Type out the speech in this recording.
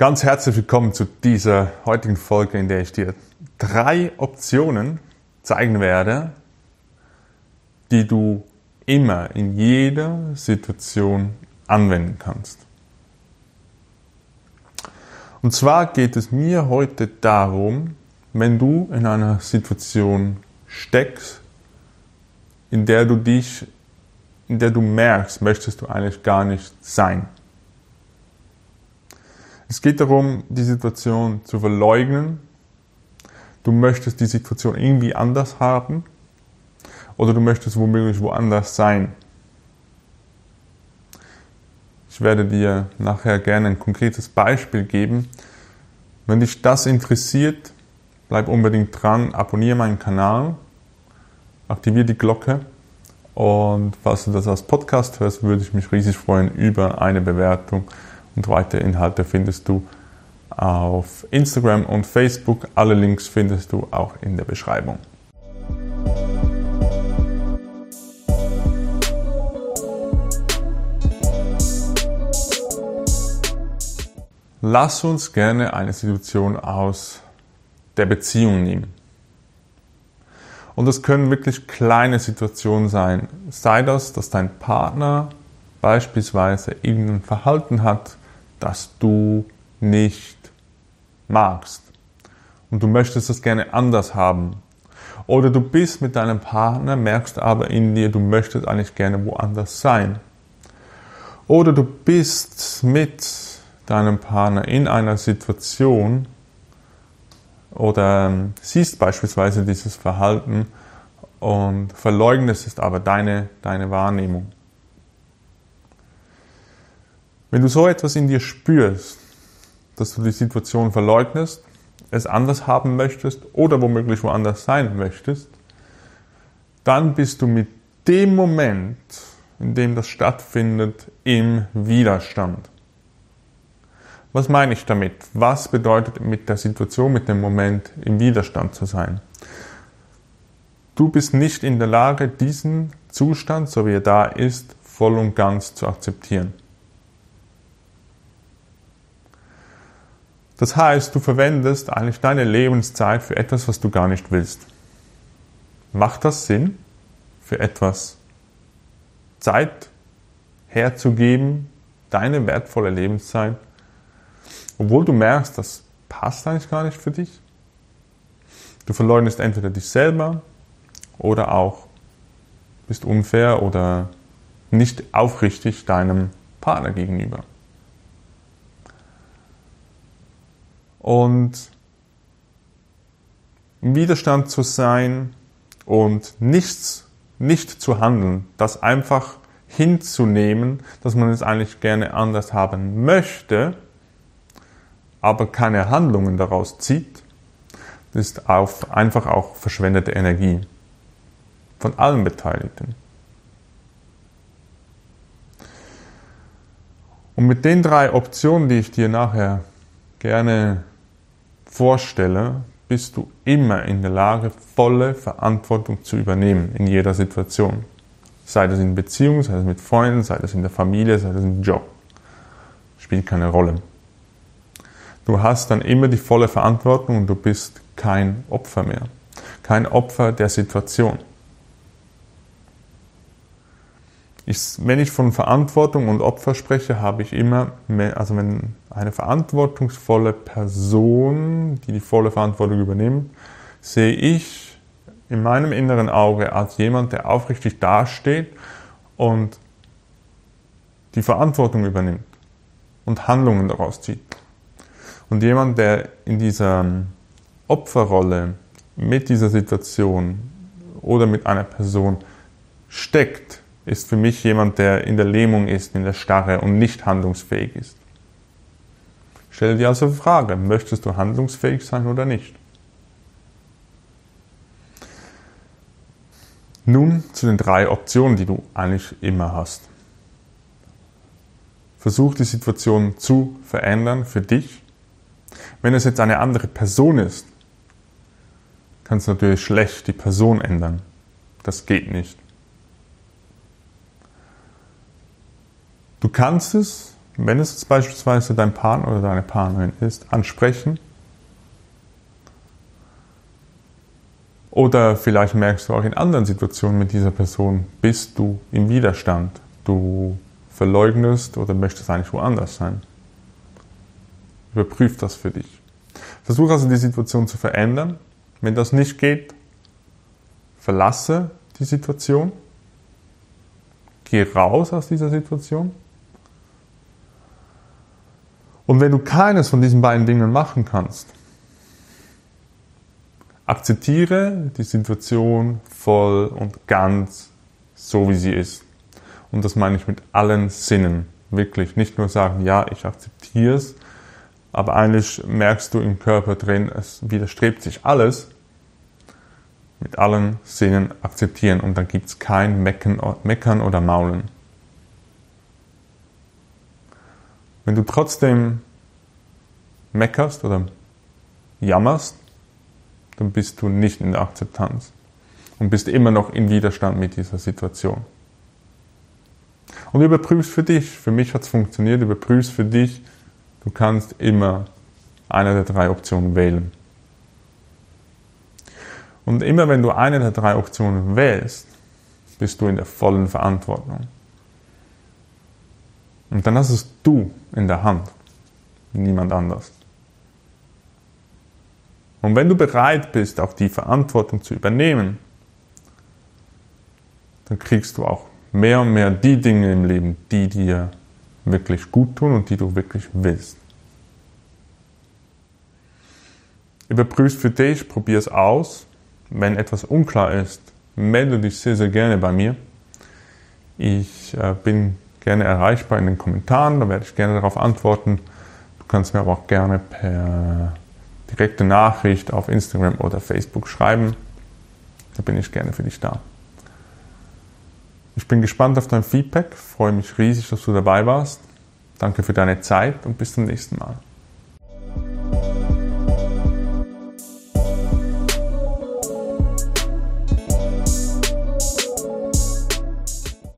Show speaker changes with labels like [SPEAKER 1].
[SPEAKER 1] Ganz herzlich willkommen zu dieser heutigen Folge, in der ich dir drei Optionen zeigen werde, die du immer in jeder Situation anwenden kannst. Und zwar geht es mir heute darum, wenn du in einer Situation steckst, in der du dich, in der du merkst, möchtest du eigentlich gar nicht sein. Es geht darum, die Situation zu verleugnen. Du möchtest die Situation irgendwie anders haben oder du möchtest womöglich woanders sein. Ich werde dir nachher gerne ein konkretes Beispiel geben. Wenn dich das interessiert, bleib unbedingt dran, abonniere meinen Kanal, aktiviere die Glocke und falls du das als Podcast hörst, würde ich mich riesig freuen über eine Bewertung und weitere Inhalte findest du auf Instagram und Facebook. Alle Links findest du auch in der Beschreibung. Lass uns gerne eine Situation aus der Beziehung nehmen. Und das können wirklich kleine Situationen sein. Sei das, dass dein Partner beispielsweise irgendein Verhalten hat, das du nicht magst. Und du möchtest es gerne anders haben. Oder du bist mit deinem Partner, merkst aber in dir, du möchtest eigentlich gerne woanders sein. Oder du bist mit deinem Partner in einer Situation oder ähm, siehst beispielsweise dieses Verhalten und verleugnest es aber deine, deine Wahrnehmung. Wenn du so etwas in dir spürst, dass du die Situation verleugnest, es anders haben möchtest oder womöglich woanders sein möchtest, dann bist du mit dem Moment, in dem das stattfindet, im Widerstand. Was meine ich damit? Was bedeutet mit der Situation, mit dem Moment im Widerstand zu sein? Du bist nicht in der Lage, diesen Zustand, so wie er da ist, voll und ganz zu akzeptieren. Das heißt, du verwendest eigentlich deine Lebenszeit für etwas, was du gar nicht willst. Macht das Sinn, für etwas Zeit herzugeben, deine wertvolle Lebenszeit, obwohl du merkst, das passt eigentlich gar nicht für dich? Du verleugnest entweder dich selber oder auch bist unfair oder nicht aufrichtig deinem Partner gegenüber. Und im Widerstand zu sein und nichts, nicht zu handeln, das einfach hinzunehmen, dass man es eigentlich gerne anders haben möchte, aber keine Handlungen daraus zieht, ist auf einfach auch verschwendete Energie von allen Beteiligten. Und mit den drei Optionen, die ich dir nachher gerne vorstelle, bist du immer in der Lage, volle Verantwortung zu übernehmen in jeder Situation. Sei das in Beziehung, sei das mit Freunden, sei das in der Familie, sei das im Job. Spielt keine Rolle. Du hast dann immer die volle Verantwortung und du bist kein Opfer mehr. Kein Opfer der Situation. Ich, wenn ich von Verantwortung und Opfer spreche, habe ich immer, mehr, also wenn eine verantwortungsvolle Person, die die volle Verantwortung übernimmt, sehe ich in meinem inneren Auge als jemand, der aufrichtig dasteht und die Verantwortung übernimmt und Handlungen daraus zieht. Und jemand, der in dieser Opferrolle mit dieser Situation oder mit einer Person steckt, ist für mich jemand, der in der Lähmung ist, in der Starre und nicht handlungsfähig ist. Stell dir also die Frage, möchtest du handlungsfähig sein oder nicht? Nun zu den drei Optionen, die du eigentlich immer hast. Versuch die Situation zu verändern für dich. Wenn es jetzt eine andere Person ist, kannst du natürlich schlecht die Person ändern. Das geht nicht. Du kannst es, wenn es beispielsweise dein Partner oder deine Partnerin ist, ansprechen. Oder vielleicht merkst du auch in anderen Situationen mit dieser Person, bist du im Widerstand. Du verleugnest oder möchtest eigentlich woanders sein. Überprüf das für dich. Versuch also die Situation zu verändern. Wenn das nicht geht, verlasse die Situation. Geh raus aus dieser Situation. Und wenn du keines von diesen beiden Dingen machen kannst, akzeptiere die Situation voll und ganz so, wie sie ist. Und das meine ich mit allen Sinnen. Wirklich. Nicht nur sagen, ja, ich akzeptiere es, aber eigentlich merkst du im Körper drin, es widerstrebt sich alles. Mit allen Sinnen akzeptieren und dann gibt es kein Meckern oder Maulen. Wenn du trotzdem meckerst oder jammerst, dann bist du nicht in der Akzeptanz und bist immer noch in Widerstand mit dieser Situation. Und überprüfst für dich, für mich hat es funktioniert, überprüfst für dich, du kannst immer eine der drei Optionen wählen. Und immer wenn du eine der drei Optionen wählst, bist du in der vollen Verantwortung. Und dann hast es du in der Hand, niemand anders. Und wenn du bereit bist, auch die Verantwortung zu übernehmen, dann kriegst du auch mehr und mehr die Dinge im Leben, die dir wirklich gut tun und die du wirklich willst. Überprüf für dich, probier es aus. Wenn etwas unklar ist, melde dich sehr, sehr gerne bei mir. Ich äh, bin gerne erreichbar in den Kommentaren, da werde ich gerne darauf antworten. Du kannst mir aber auch gerne per direkte Nachricht auf Instagram oder Facebook schreiben. Da bin ich gerne für dich da. Ich bin gespannt auf dein Feedback, freue mich riesig, dass du dabei warst. Danke für deine Zeit und bis zum nächsten Mal.